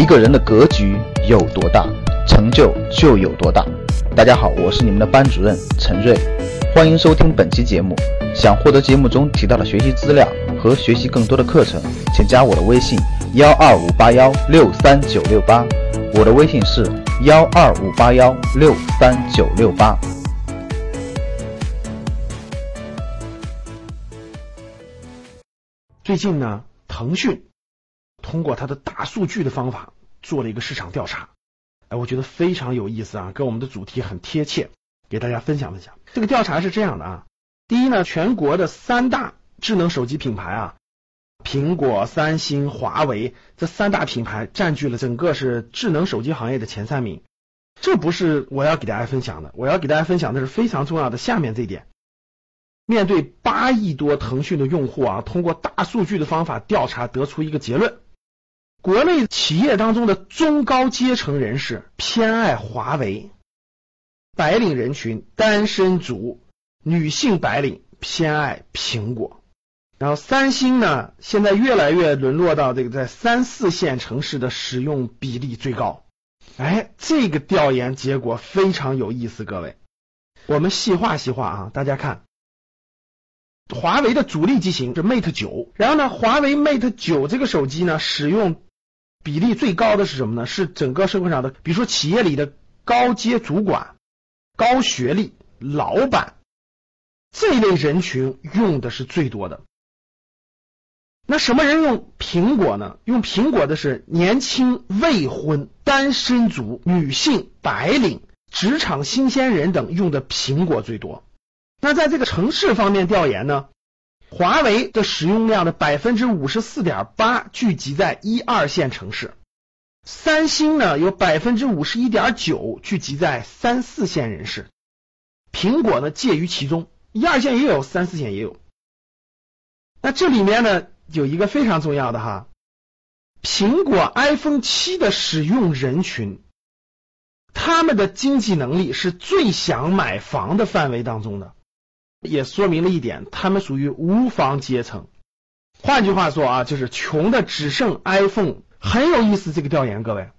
一个人的格局有多大，成就就有多大。大家好，我是你们的班主任陈瑞，欢迎收听本期节目。想获得节目中提到的学习资料和学习更多的课程，请加我的微信幺二五八幺六三九六八。我的微信是幺二五八幺六三九六八。最近呢，腾讯通过它的大数据的方法做了一个市场调查，哎，我觉得非常有意思啊，跟我们的主题很贴切，给大家分享分享。这个调查是这样的啊，第一呢，全国的三大智能手机品牌啊，苹果、三星、华为这三大品牌占据了整个是智能手机行业的前三名。这不是我要给大家分享的，我要给大家分享的是非常重要的下面这一点。面对八亿多腾讯的用户啊，通过大数据的方法调查，得出一个结论：国内企业当中的中高阶层人士偏爱华为，白领人群、单身族、女性白领偏爱苹果。然后三星呢，现在越来越沦落到这个在三四线城市的使用比例最高。哎，这个调研结果非常有意思，各位，我们细化细化啊，大家看。华为的主力机型是 Mate 九，然后呢，华为 Mate 九这个手机呢，使用比例最高的是什么呢？是整个社会上的，比如说企业里的高阶主管、高学历、老板这一类人群用的是最多的。那什么人用苹果呢？用苹果的是年轻、未婚、单身族、女性、白领、职场新鲜人等用的苹果最多。那在这个城市方面调研呢，华为的使用量的百分之五十四点八聚集在一二线城市，三星呢有百分之五十一点九聚集在三四线人士，苹果呢介于其中，一二线也有，三四线也有。那这里面呢有一个非常重要的哈，苹果 iPhone 七的使用人群，他们的经济能力是最想买房的范围当中的。也说明了一点，他们属于无房阶层。换句话说啊，就是穷的只剩 iPhone。很有意思，这个调研，各位，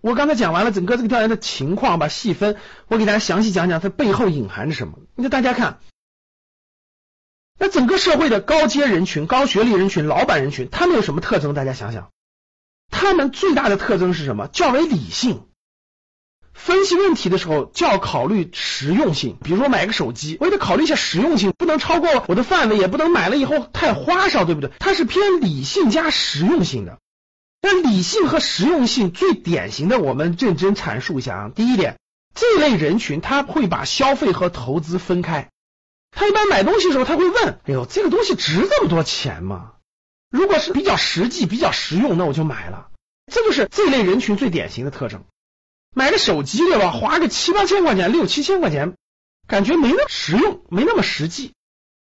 我刚才讲完了整个这个调研的情况，吧细分，我给大家详细讲讲它背后隐含着什么。那大家看，那整个社会的高阶人群、高学历人群、老板人群，他们有什么特征？大家想想，他们最大的特征是什么？较为理性。分析问题的时候就要考虑实用性，比如说买个手机，我也得考虑一下实用性，不能超过我的范围，也不能买了以后太花哨，对不对？它是偏理性加实用性的。那理性和实用性最典型的，我们认真阐述一下啊。第一点，这类人群他会把消费和投资分开，他一般买东西的时候他会问：哎呦，这个东西值这么多钱吗？如果是比较实际、比较实用，那我就买了。这就是这类人群最典型的特征。买个手机对吧？花个七八千块钱，六七千块钱，感觉没那么实用，没那么实际。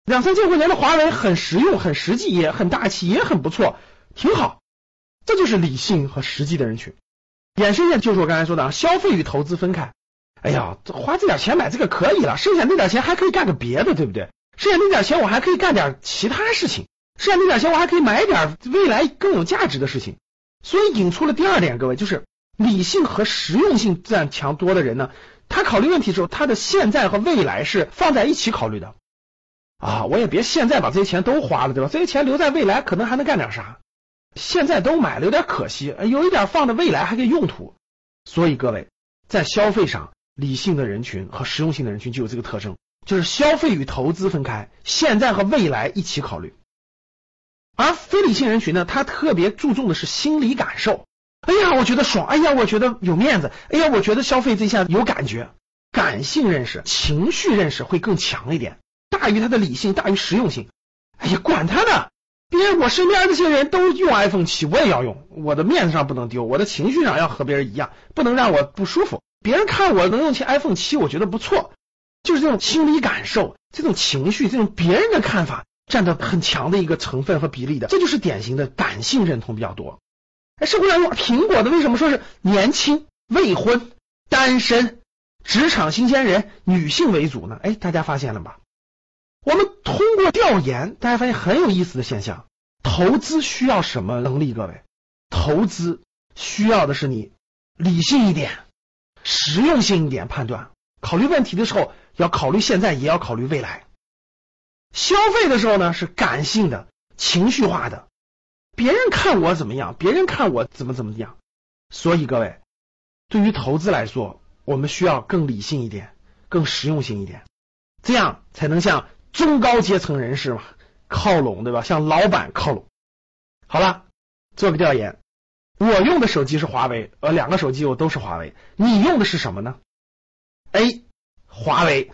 两三千块钱的华为很实用，很实际，也很大气，也很不错，挺好。这就是理性和实际的人群。衍生线就是我刚才说的啊，消费与投资分开。哎呀，花这点钱买这个可以了，剩下那点钱还可以干个别的，对不对？剩下那点钱我还可以干点其他事情，剩下那点钱我还可以买点未来更有价值的事情。所以引出了第二点，各位就是。理性和实用性占强多的人呢，他考虑问题的时候，他的现在和未来是放在一起考虑的啊。我也别现在把这些钱都花了，对吧？这些钱留在未来可能还能干点啥？现在都买了有点可惜，有一点放着未来还可以用途。所以各位在消费上，理性的人群和实用性的人群就有这个特征，就是消费与投资分开，现在和未来一起考虑。而非理性人群呢，他特别注重的是心理感受。哎呀，我觉得爽！哎呀，我觉得有面子！哎呀，我觉得消费这下有感觉，感性认识、情绪认识会更强一点，大于他的理性，大于实用性。哎呀，管他呢！别人我身边这些人都用 iPhone 七，我也要用，我的面子上不能丢，我的情绪上要和别人一样，不能让我不舒服。别人看我能用起 iPhone 七，我觉得不错，就是这种心理感受、这种情绪、这种别人的看法占的很强的一个成分和比例的，这就是典型的感性认同比较多。哎，社会上用苹果的为什么说是年轻、未婚、单身、职场新鲜人、女性为主呢？哎，大家发现了吧？我们通过调研，大家发现很有意思的现象：投资需要什么能力？各位，投资需要的是你理性一点、实用性一点判断。考虑问题的时候，要考虑现在，也要考虑未来。消费的时候呢，是感性的、情绪化的，别人看我怎么样，别人看我怎么怎么样。所以各位，对于投资来说，我们需要更理性一点、更实用性一点，这样才能向中高阶层人士嘛靠拢，对吧？向老板靠拢。好了，做个调研，我用的手机是华为，呃，两个手机我都是华为，你用的是什么呢？A. 华为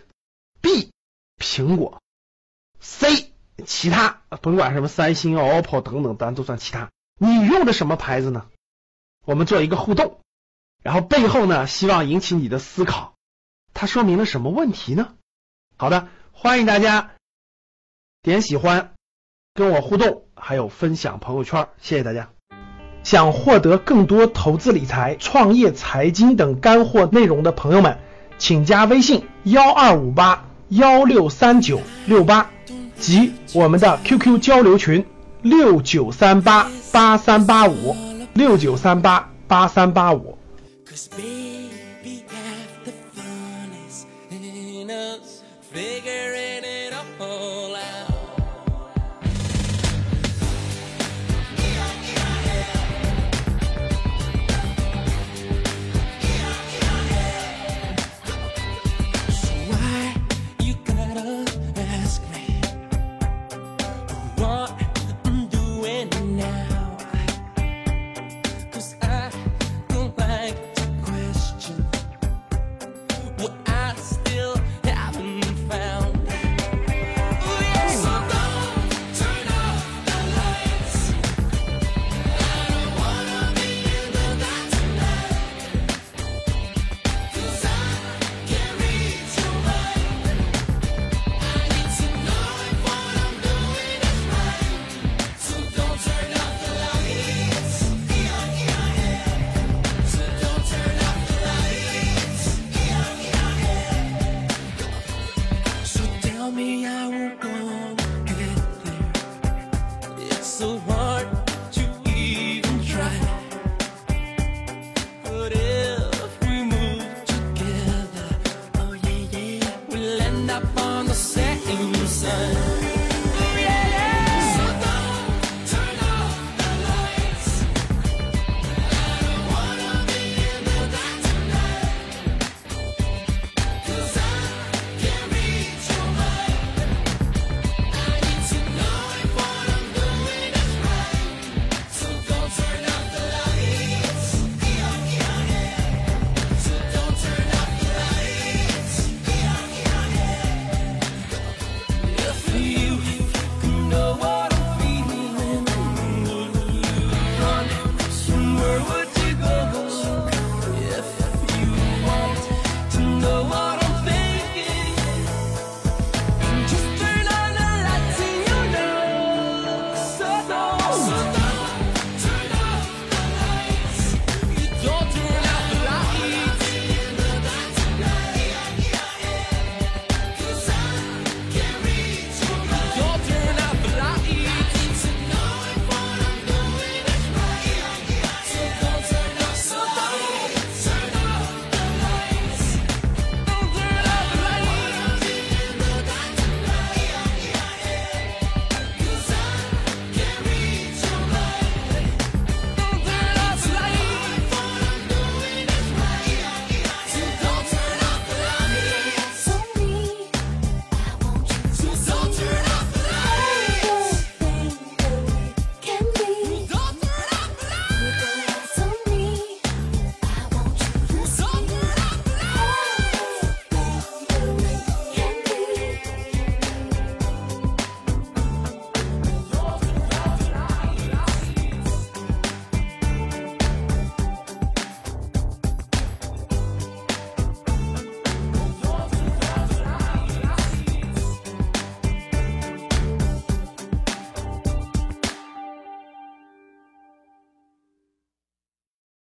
，B. 苹果，C. 其他，甭管什么三星、OPPO 等等，咱都算其他。你用的什么牌子呢？我们做一个互动，然后背后呢，希望引起你的思考，它说明了什么问题呢？好的，欢迎大家点喜欢，跟我互动，还有分享朋友圈，谢谢大家。想获得更多投资理财、创业财经等干货内容的朋友们，请加微信幺二五八幺六三九六八及我们的 QQ 交流群六九三八八三八五六九三八八三八五。say